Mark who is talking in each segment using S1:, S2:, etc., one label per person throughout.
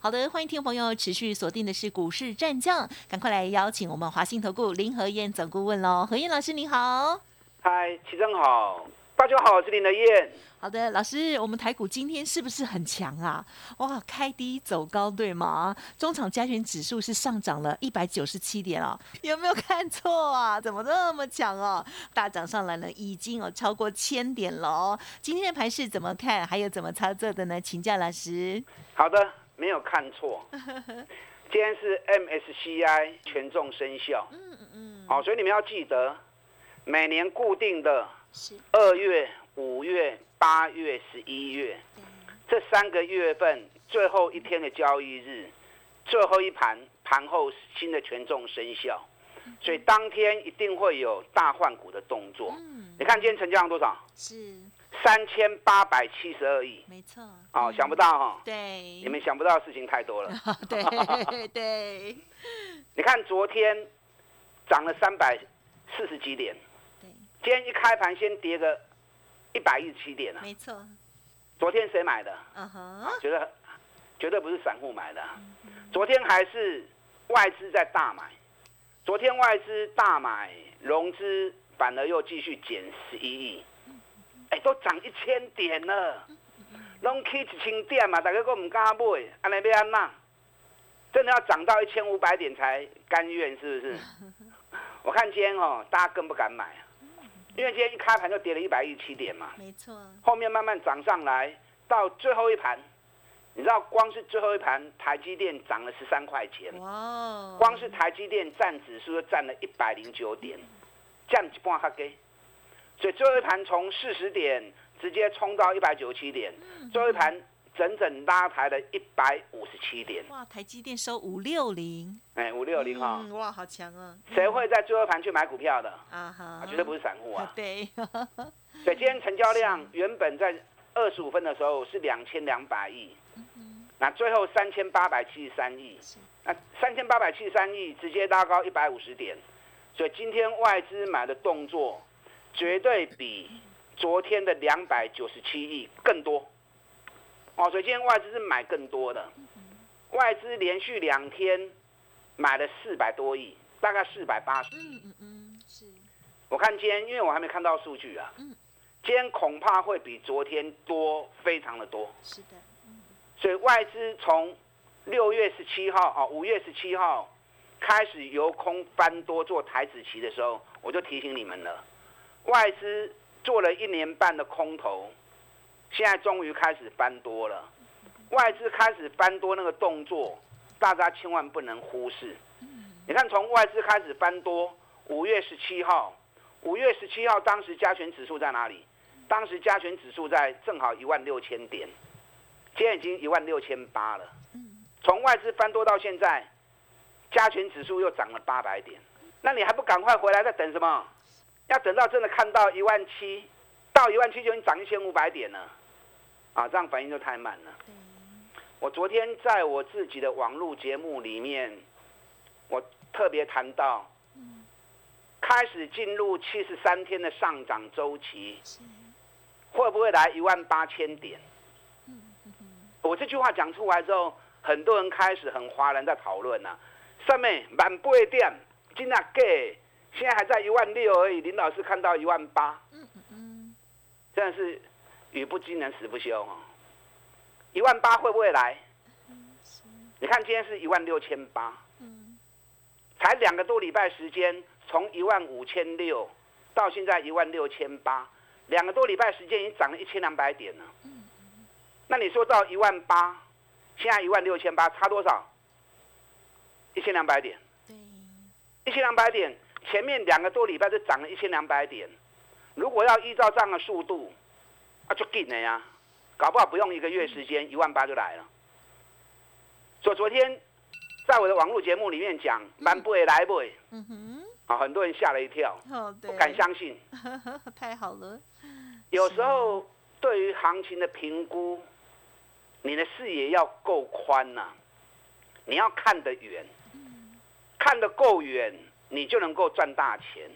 S1: 好的，欢迎听众朋友持续锁定的是股市战将，赶快来邀请我们华信投顾林和燕总顾问喽。何燕老师你好，
S2: 嗨，齐正好，大家好，我是林和燕。
S1: 好的，老师，我们台股今天是不是很强啊？哇，开低走高，对吗？中场加权指数是上涨了一百九十七点哦，有没有看错啊？怎么这么强哦？大涨上来了，已经有超过千点了哦。今天的盘势怎么看？还有怎么操作的呢？请教老师。
S2: 好的。没有看错，今天是 MSCI 权重生效，嗯嗯嗯，好，所以你们要记得，每年固定的二月、五月、八月、十一月这三个月份最后一天的交易日，最后一盘盘后新的权重生效，所以当天一定会有大换股的动作。嗯。你看今天成交量多少？是。三千八百七十二亿，
S1: 没错。
S2: 哦，想不到哈。
S1: 对。
S2: 你们想不到的事情太多了。
S1: 对 对。
S2: 你看昨天涨了三百四十几点。对。今天一开盘先跌个一百一十七点了。
S1: 没错。
S2: 昨天谁买的？嗯哼。觉得绝对不是散户买的。昨天还是外资在大买。昨天外资大买，融资反而又继续减十一亿。哎，都涨一千点了，拢起一千点嘛，大家都唔敢买，安尼要安那？真的要涨到一千五百点才甘愿，是不是？我看今天哦，大家更不敢买，因为今天一开盘就跌了一百一十七点嘛。
S1: 没错。
S2: 后面慢慢涨上来，到最后一盘，你知道光是最后一盘，台积电涨了十三块钱。哇。光是台积电占指数就占了一百零九点，占一半哈给。所以最后一盘从四十点直接冲到一百九十七点，最后一盘整整拉抬了一百五十七点。
S1: 哇，台积电收五六零，
S2: 哎，五六零哈，
S1: 哇，好强啊！
S2: 谁会在最后一盘去买股票的？啊哈，绝对不是散户啊。
S1: 对。
S2: 所以今天成交量原本在二十五分的时候是两千两百亿，那最后三千八百七十三亿，那三千八百七十三亿直接拉高一百五十点，所以今天外资买的动作。绝对比昨天的两百九十七亿更多，哦，所以今天外资是买更多的，外资连续两天买了四百多亿，大概四百八十亿。嗯嗯，是。我看今天，因为我还没看到数据啊，嗯，今天恐怕会比昨天多非常的多。是的，所以外资从六月十七号啊，五月十七号开始由空翻多做台子期的时候，我就提醒你们了。外资做了一年半的空头，现在终于开始翻多了。外资开始翻多那个动作，大家千万不能忽视。你看，从外资开始翻多，五月十七号，五月十七号当时加权指数在哪里？当时加权指数在正好一万六千点，现在已经一万六千八了。从外资翻多到现在，加权指数又涨了八百点，那你还不赶快回来？在等什么？要等到真的看到一万七，到一万七就已经涨一千五百点了，啊，这样反应就太慢了。我昨天在我自己的网络节目里面，我特别谈到，开始进入七十三天的上涨周期，会不会来一万八千点？我这句话讲出来之后，很多人开始很哗然在讨论呐，上面万八点，今啊假？现在还在一万六而已，林老师看到一万八，嗯嗯嗯，真的是语不惊人死不休啊！一万八会不会来？你看今天是一万六千八，嗯，才两个多礼拜时间，从一万五千六到现在一万六千八，两个多礼拜时间已经涨了一千两百点了。嗯那你说到一万八，现在一万六千八，差多少？一千两百点。对，一千两百点。前面两个多礼拜就涨了一千两百点，如果要依照这样的速度，啊就紧了呀，搞不好不用一个月时间，一万八就来了。所以昨天在我的网络节目里面讲，蛮不会来不？嗯哼，啊，很多人吓了一跳，不敢相信。
S1: 太好了。
S2: 有时候对于行情的评估，你的视野要够宽呐，你要看得远，看得够远，你就能够赚大钱。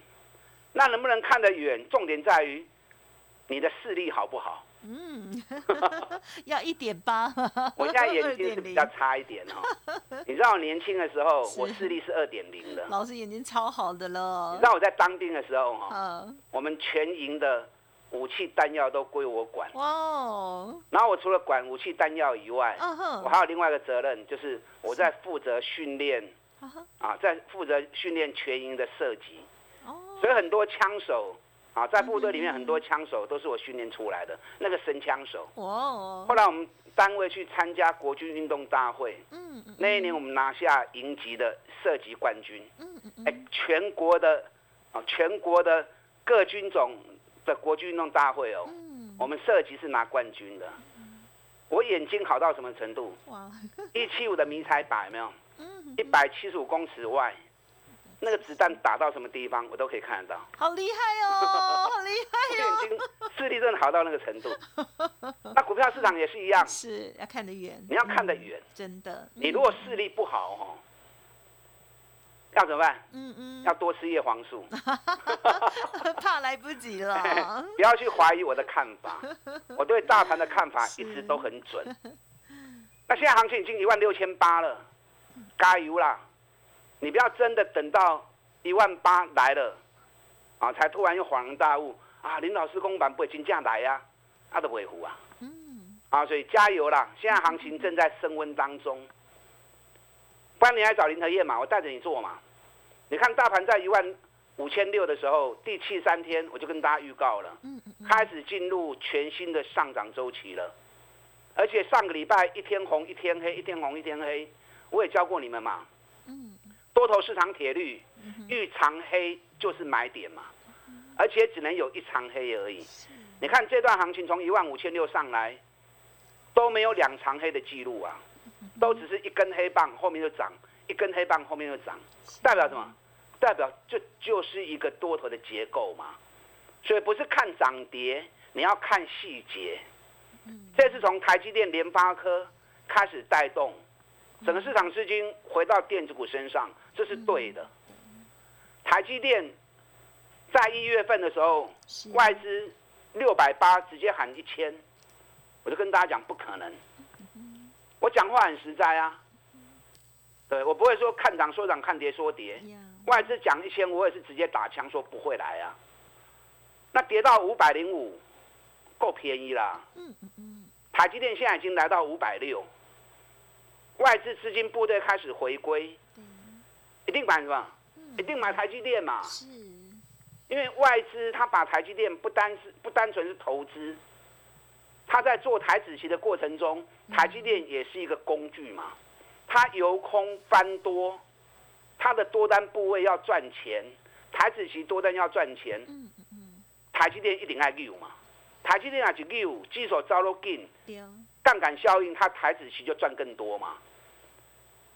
S2: 那能不能看得远？重点在于你的视力好不好？嗯，
S1: 要一点八。
S2: 我现在眼睛是比较差一点哦。你知道我年轻的时候，我视力是二点零的。
S1: 老师眼睛超好的了。
S2: 你知道我在当兵的时候哈，我们全营的武器弹药都归我管。哇。然后我除了管武器弹药以外，我还有另外一个责任，就是我在负责训练，啊，在负责训练全营的射击。哦。所以很多枪手。啊，在部队里面很多枪手都是我训练出来的，那个神枪手。哦。后来我们单位去参加国军运动大会，嗯嗯，那一年我们拿下营级的射击冠军。嗯嗯全国的啊，全国的各军种的国军运动大会哦，嗯，我们射击是拿冠军的。我眼睛好到什么程度？哇！一七五的迷彩靶有没有？嗯。一百七十五公尺外。那个子弹打到什么地方，我都可以看得到。
S1: 好厉害哦，好厉害
S2: 哦！眼睛视力真的好到那个程度。那股票市场也是一样，
S1: 是要看得远。
S2: 你要看得远，
S1: 真的。
S2: 你如果视力不好哦，要怎么办？嗯嗯，要多吃叶黄素。
S1: 怕来不及了。
S2: 不要去怀疑我的看法，我对大盘的看法一直都很准。那现在行情已经一万六千八了，加油啦！你不要真的等到一万八来了，啊，才突然又恍然大悟啊！林老师公板不会金价来呀，他的维护啊，嗯，啊，所以加油啦！现在行情正在升温当中，不然你来找林和燕嘛，我带着你做嘛。你看大盘在一万五千六的时候，第七三天我就跟大家预告了，开始进入全新的上涨周期了，而且上个礼拜一天红一天黑，一天红一天黑，我也教过你们嘛，嗯。多头市场铁律，遇长黑就是买点嘛，而且只能有一长黑而已。你看这段行情从一万五千六上来，都没有两长黑的记录啊，都只是一根黑棒后面就涨，一根黑棒后面就涨，代表什么？代表这就是一个多头的结构嘛。所以不是看涨跌，你要看细节。这是从台积电、联发科开始带动。整个市场资金回到电子股身上，这是对的。台积电在一月份的时候，外资六百八直接喊一千，我就跟大家讲不可能。我讲话很实在啊，对我不会说看涨说涨看跌说跌。外资讲一千，我也是直接打枪说不会来啊。那跌到五百零五，够便宜啦。台积电现在已经来到五百六。外资资金部队开始回归，一定买什么？一定买台积电嘛？是，因为外资他把台积电不单是不单纯是投资，他在做台子期的过程中，台积电也是一个工具嘛。他由空翻多，他的多单部位要赚钱，台子期多单要赚钱。嗯嗯台积电一定爱溜嘛？台积电啊就溜，基手招都紧，杠杆效应，它台子期就赚更多嘛。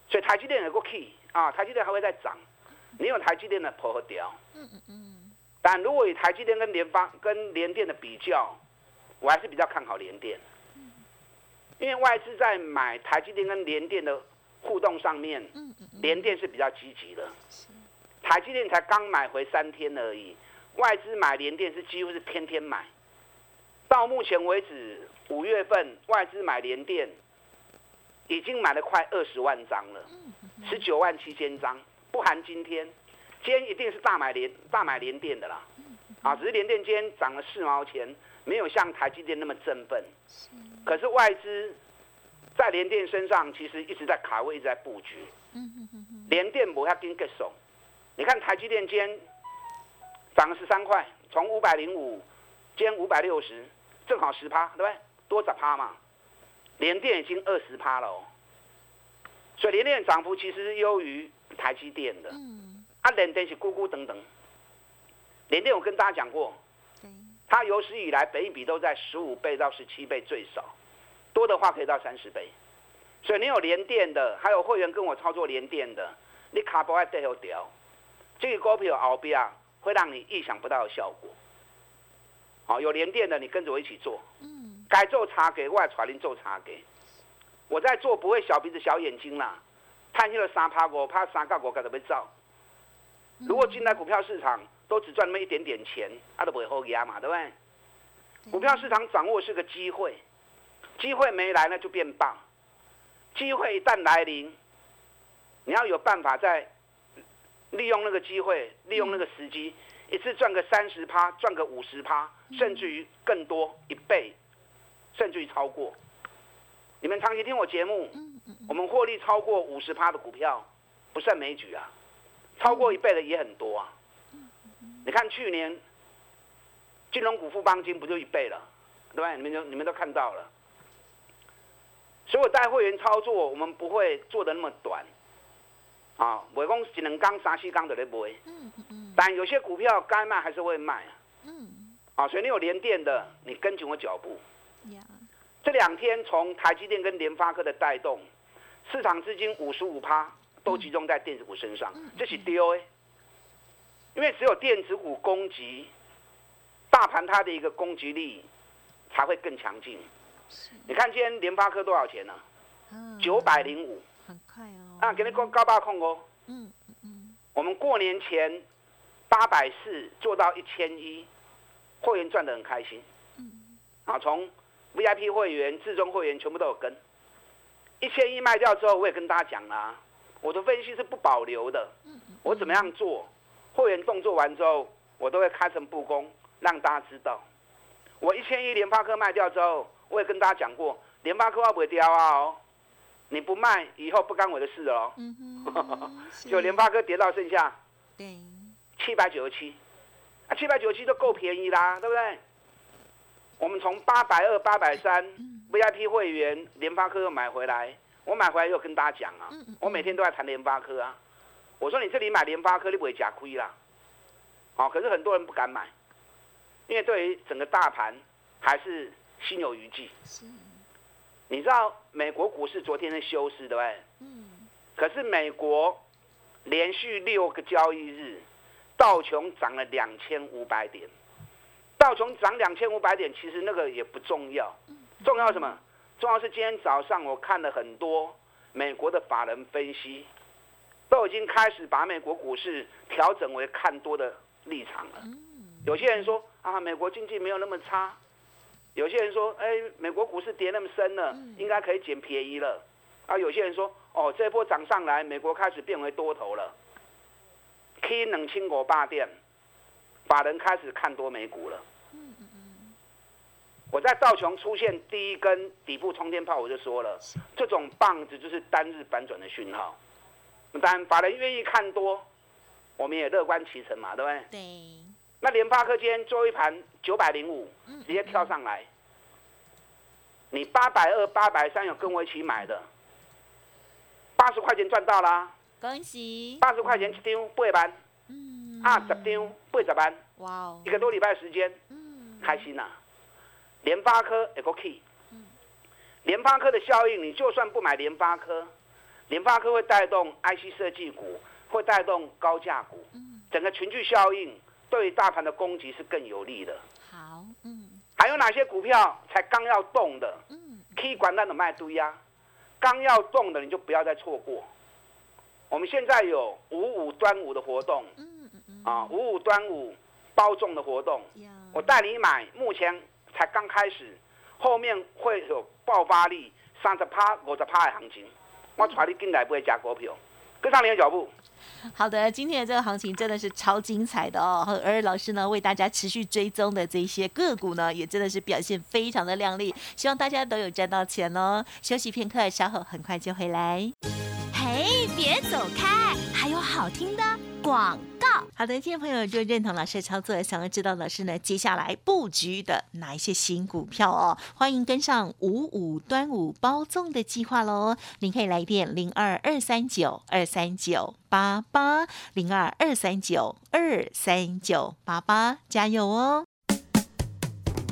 S2: 所以台积电有个 key 啊，台积电还会再涨。你有台积电的破和掉。嗯嗯嗯。但如果以台积电跟联发跟联电的比较，我还是比较看好联电。因为外资在买台积电跟联电的互动上面，联电是比较积极的。台积电才刚买回三天而已，外资买联电是几乎是天天买。到目前为止，五月份外资买联电。已经买了快二十万张了，十九万七千张，不含今天，今天一定是大买联大买联电的啦，啊，只是联电今天涨了四毛钱，没有像台积电那么振奋，可是外资在联电身上其实一直在卡位，一直在布局，联电不要跟个手，你看台积电今天涨了十三块，从五百零五，今天五百六十，正好十趴，对不对？多十趴嘛。联电已经二十趴了，所以联电涨幅其实是优于台积电的。嗯，啊，联电是咕咕等等。联电我跟大家讲过，它有史以来北比都在十五倍到十七倍最少，多的话可以到三十倍。所以你有联电的，还有会员跟我操作联电的，你卡不爱带后掉。这个股票后边会让你意想不到的效果。好，有连电的你跟着我一起做。嗯。该做茶给外传您做茶给。我在做不会小鼻子小眼睛啦，探去了三趴我怕三个我该怎么造？如果进来股票市场都只赚那么一点点钱，他都不会后压嘛，对不对？股票市场掌握是个机会，机会没来那就变棒。机会一旦来临，你要有办法在利用那个机会，利用那个时机，一次赚个三十趴，赚个五十趴，甚至于更多一倍，甚至于超过。你们长期听我节目，我们获利超过五十趴的股票不胜枚举啊，超过一倍的也很多啊。你看去年金融股富邦金不就一倍了，对吧？你们就你们都看到了。所以我带会员操作，我们不会做的那么短，啊，不会讲只能刚三四刚的来买。但有些股票该卖还是会卖啊。嗯。啊，所以你有连电的，你跟紧我脚步。这两天从台积电跟联发科的带动，市场资金五十五趴都集中在电子股身上，这是 DOA。因为只有电子股攻击，大盘它的一个攻击力才会更强劲。你看今天联发科多少钱呢？九百零五，
S3: 很快哦。
S2: 啊，给你高高八控哦。嗯嗯。我们过年前八百四做到一千一，会员赚得很开心。嗯。啊，从 VIP 会员、至尊会员全部都有跟。一千一卖掉之后，我也跟大家讲啦，我的分析是不保留的。嗯嗯。我怎么样做？会员动作完之后，我都会开诚布公，让大家知道。我一千一联发科卖掉之后。我也跟大家讲过，联发科要不会掉啊哦，你不卖，以后不干我的事哦。嗯哼，就联发科跌到剩下，对，七百九十七，啊，七百九十七都够便宜啦，对不对？我们从八百二、八百三，VIP 会员联发科又买回来，我买回来又跟大家讲啊，我每天都在谈联发科啊，我说你这里买联发科，你不会假亏啦。好，可是很多人不敢买，因为对于整个大盘还是。心有余悸。是，你知道美国股市昨天的休市，对不对？嗯。可是美国连续六个交易日，道琼涨了两千五百点。道琼涨两千五百点，其实那个也不重要。重要什么？重要是今天早上我看了很多美国的法人分析，都已经开始把美国股市调整为看多的立场了。有些人说啊，美国经济没有那么差。有些人说，哎，美国股市跌那么深了，应该可以捡便宜了。啊，有些人说，哦，这波涨上来，美国开始变为多头了。K 冷清国霸店，法人开始看多美股了。我在道琼出现第一根底部冲天炮，我就说了，这种棒子就是单日反转的讯号。当然，法人愿意看多，我们也乐观其成嘛，对不对？
S3: 对。
S2: 那联发科今天做一盘九百零五，直接跳上来。你八百二、八百三有跟我一起买的，八十块钱赚到啦！
S3: 恭喜！
S2: 八十块钱一张八万，嗯，二十张八十万，哇哦！一个多礼拜时间，嗯，开心呐！联发科也够 key，嗯联发科的效应，你就算不买联发科，联发科会带动 IC 设计股，会带动高价股，嗯整个群聚效应。对大盘的攻击是更有利的。
S3: 好，嗯，
S2: 还有哪些股票才刚要动的？嗯，，key 管那的卖堆呀。刚要动的你就不要再错过。我们现在有五五端午的活动，嗯嗯嗯，啊，五五端午包粽的活动，我带你买，目前才刚开始，后面会有爆发力，三十趴、五十趴的行情，我带你进来不会加股票，跟上你的脚步。
S3: 好的，今天的这个行情真的是超精彩的哦，而老师呢为大家持续追踪的这些个股呢，也真的是表现非常的亮丽，希望大家都有赚到钱哦。休息片刻，稍后很快就回来。别走开，还有好听的广告。好的，听众朋友就认同老师的操作，想要知道老师呢接下来布局的哪一些新股票哦，欢迎跟上五五端午包粽的计划喽！您可以来电零二二三九二三九八八零二二三九二三九八八，加油哦！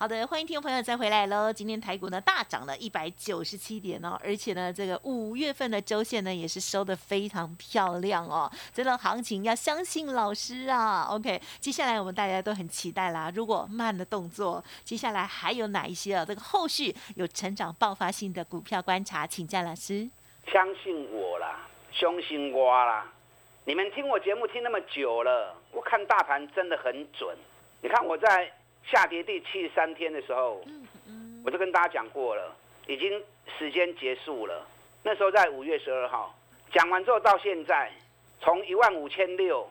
S3: 好的，欢迎听众朋友再回来喽。今天台股呢大涨了一百九十七点哦，而且呢这个五月份的周线呢也是收的非常漂亮哦。这段行情要相信老师啊。OK，接下来我们大家都很期待啦。如果慢的动作，接下来还有哪一些啊？这个后续有成长爆发性的股票观察，请教老师。
S2: 相信我啦，相信我啦。你们听我节目听那么久了，我看大盘真的很准。你看我在。下跌第七十三天的时候，我就跟大家讲过了，已经时间结束了。那时候在五月十二号讲完之后，到现在从一万五千六，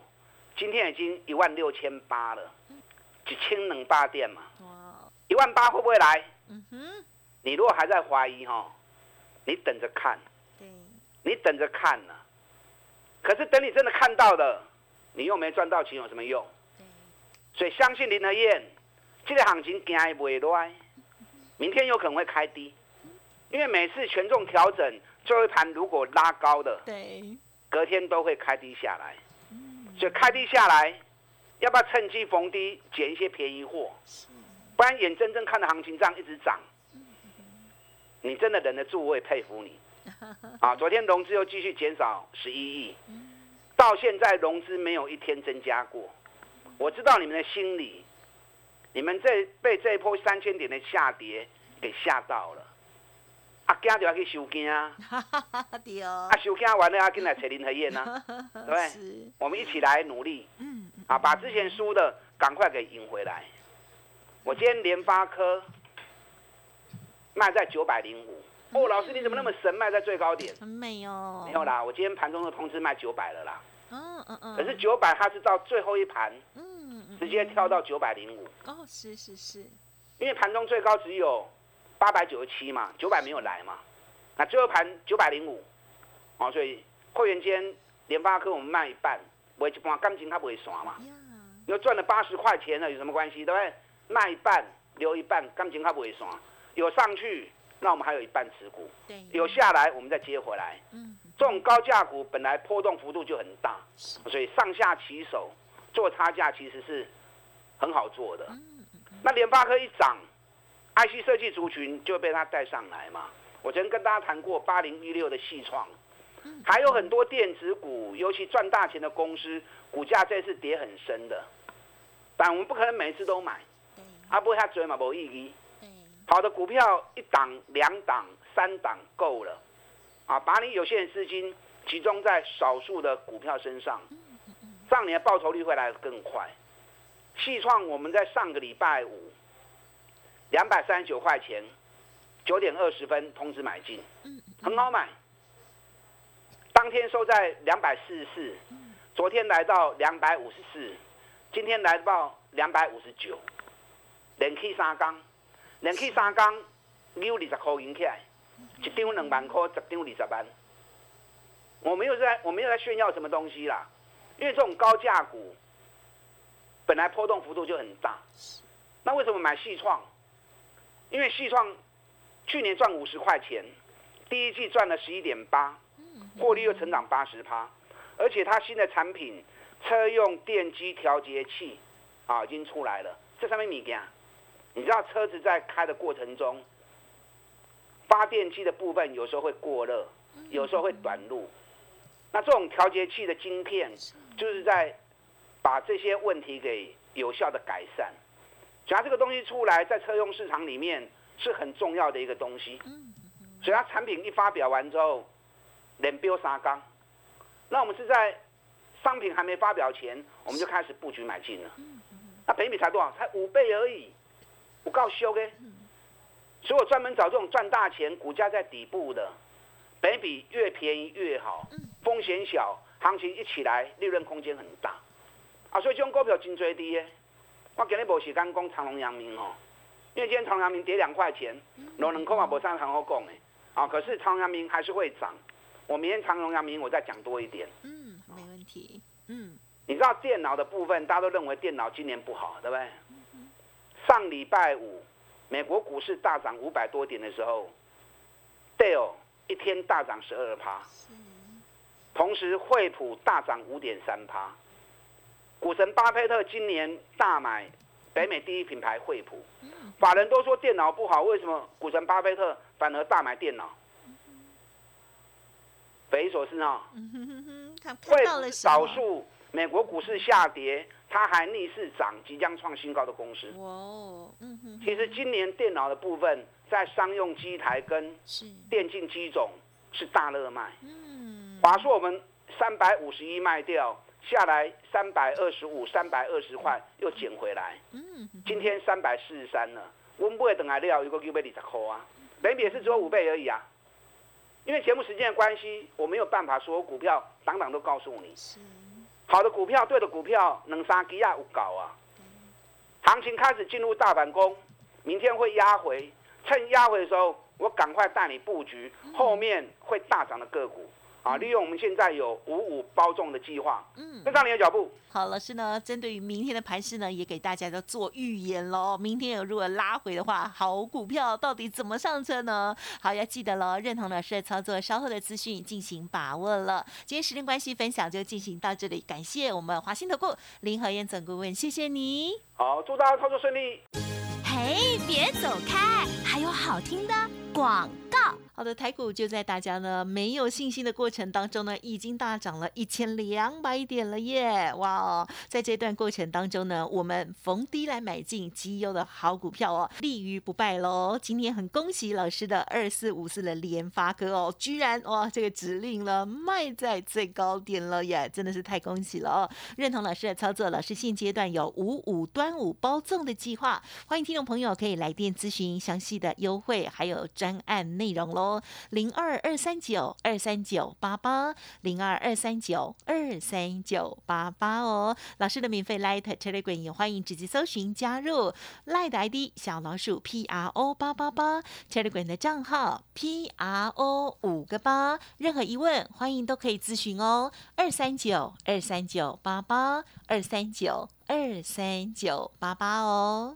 S2: 今天已经一万六千八了，几千冷八店嘛。一万八会不会来？你如果还在怀疑哈，你等着看。你等着看呢。可是等你真的看到了，你又没赚到钱，有什么用？所以相信林和燕。这个行情行不会来，明天有可能会开低，因为每次权重调整，最后一盘如果拉高的，
S3: 对，
S2: 隔天都会开低下来，所以开低下来，要不要趁机逢低捡一些便宜货？不然眼睁睁看着行情这样一直涨，你真的忍得住？我也佩服你。啊，昨天融资又继续减少十一亿，到现在融资没有一天增加过，我知道你们的心理。你们这被这一波三千点的下跌给吓到了，啊，惊就要去收惊啊，啊，收惊完了要进来找林和燕啊，对不对？我们一起来努力，嗯，啊，把之前输的赶快给赢回来。我今天联发科卖在九百零五，哦，老师你怎么那么神，卖在最高点？
S3: 没有，
S2: 没有啦，我今天盘中的通知卖九百了啦，嗯嗯嗯，可是九百它是到最后一盘，嗯。直接跳到九百零五
S3: 哦，是是是，
S2: 因为盘中最高只有八百九十七嘛，九百没有来嘛，那最后盘九百零五，哦，所以会员间联发科我们卖一半，我一半感情它不会耍嘛，因为赚了八十块钱了，有什么关系？对不对？卖一半留一半，感情它不会耍，有上去那我们还有一半持股，
S3: 对，
S2: 有下来我们再接回来，嗯，这种高价股本来波动幅度就很大，所以上下起手。做差价其实是很好做的。那联发科一涨，IC 设计族群就被它带上来嘛。我曾经跟大家谈过八零一六的细创，还有很多电子股，尤其赚大钱的公司，股价这次跌很深的。但我们不可能每次都买，啊，不会他追嘛，无意义。好的股票一档、两档、三档够了，啊，把你有限资金集中在少数的股票身上。上年的报酬率会来得更快。细创我们在上个礼拜五两百三十九块钱，九点二十分通知买进，很好买。当天收在两百四十四，昨天来到两百五十四，今天来到两百五十九，连 K 三缸，连 K 三缸有二十块银起来，一张两万块，十张二十万。我没有在，我没有在炫耀什么东西啦。因为这种高价股本来波动幅度就很大，那为什么买细创？因为细创去年赚五十块钱，第一季赚了十一点八，获利又成长八十趴，而且它新的产品车用电机调节器啊已经出来了。这上面米件，你知道车子在开的过程中，发电机的部分有时候会过热，有时候会短路，那这种调节器的晶片。就是在把这些问题给有效的改善。假如这个东西出来，在车用市场里面是很重要的一个东西。所以它产品一发表完之后，连标三缸。那我们是在商品还没发表前，我们就开始布局买进了。那北米才多少？才五倍而已，不够修的。所以我专门找这种赚大钱、股价在底部的，北比越便宜越好，风险小，行情一起来，利润空间很大。啊，所以这种股票真最低的。我今日无时间讲长隆、阳明哦，因为今天长隆、阳明跌两块钱，两两块嘛无啥很好讲的。啊，可是长隆、阳明还是会涨。我明天长隆、阳明我再讲多一点。
S3: 嗯，没问题。嗯，
S2: 你知道电脑的部分，大家都认为电脑今年不好，对不对？上礼拜五，美国股市大涨五百多点的时候，Dell 一天大涨十二趴，同时惠普大涨五点三趴。股神巴菲特今年大买北美第一品牌惠普，法人都说电脑不好，为什么股神巴菲特反而大买电脑？匪夷所思啊！惠普少数美国股市下跌，它还逆势涨，即将创新高的公司。其实今年电脑的部分，在商用机台跟电竞机种是大热卖。嗯。华硕我们三百五十一卖掉。下来三百二十五、三百二十块又捡回来，今天三百四十三了。我们不会等来料，有个九百二十块啊，每笔也是只有五倍而已啊。因为节目时间的关系，我没有办法说股票档档都告诉你。好的股票，对的股票，能三基亚有搞啊。行情开始进入大反攻，明天会压回，趁压回的时候，我赶快带你布局后面会大涨的个股。啊，利用我们现在有五五包中的计划，嗯，跟上你的脚步。
S3: 好，老师呢，针对于明天的盘势呢，也给大家都做预言喽。明天有如果拉回的话，好股票到底怎么上车呢？好，要记得喽，认同老师的操作，稍后的资讯进行把握了。今天时间关系，分享就进行到这里，感谢我们华兴投顾林和燕总顾问，谢谢你。
S2: 好，祝大家操作顺利。
S1: 嘿，别走开，还有好听的广告。
S3: 好的，台股就在大家呢没有信心的过程当中呢，已经大涨了一千两百点了耶！哇哦，在这段过程当中呢，我们逢低来买进绩优的好股票哦，立于不败喽。今天很恭喜老师的二四五四的联发哥哦，居然哇这个指令了卖在最高点了耶，真的是太恭喜了哦！认同老师的操作，老师现阶段有五五端午包粽的计划，欢迎听众朋友可以来电咨询详细的优惠还有专案内容喽。零二二三九二三九八八零二二三九二三九八八哦，老师的免费 Light Telegram 也欢迎直接搜寻加入 Light ID 小老鼠 P R O 八八八 Telegram 的账号 P R O 五个八，任何疑问欢迎都可以咨询哦，二三九二三九八八二三九二三九八八哦。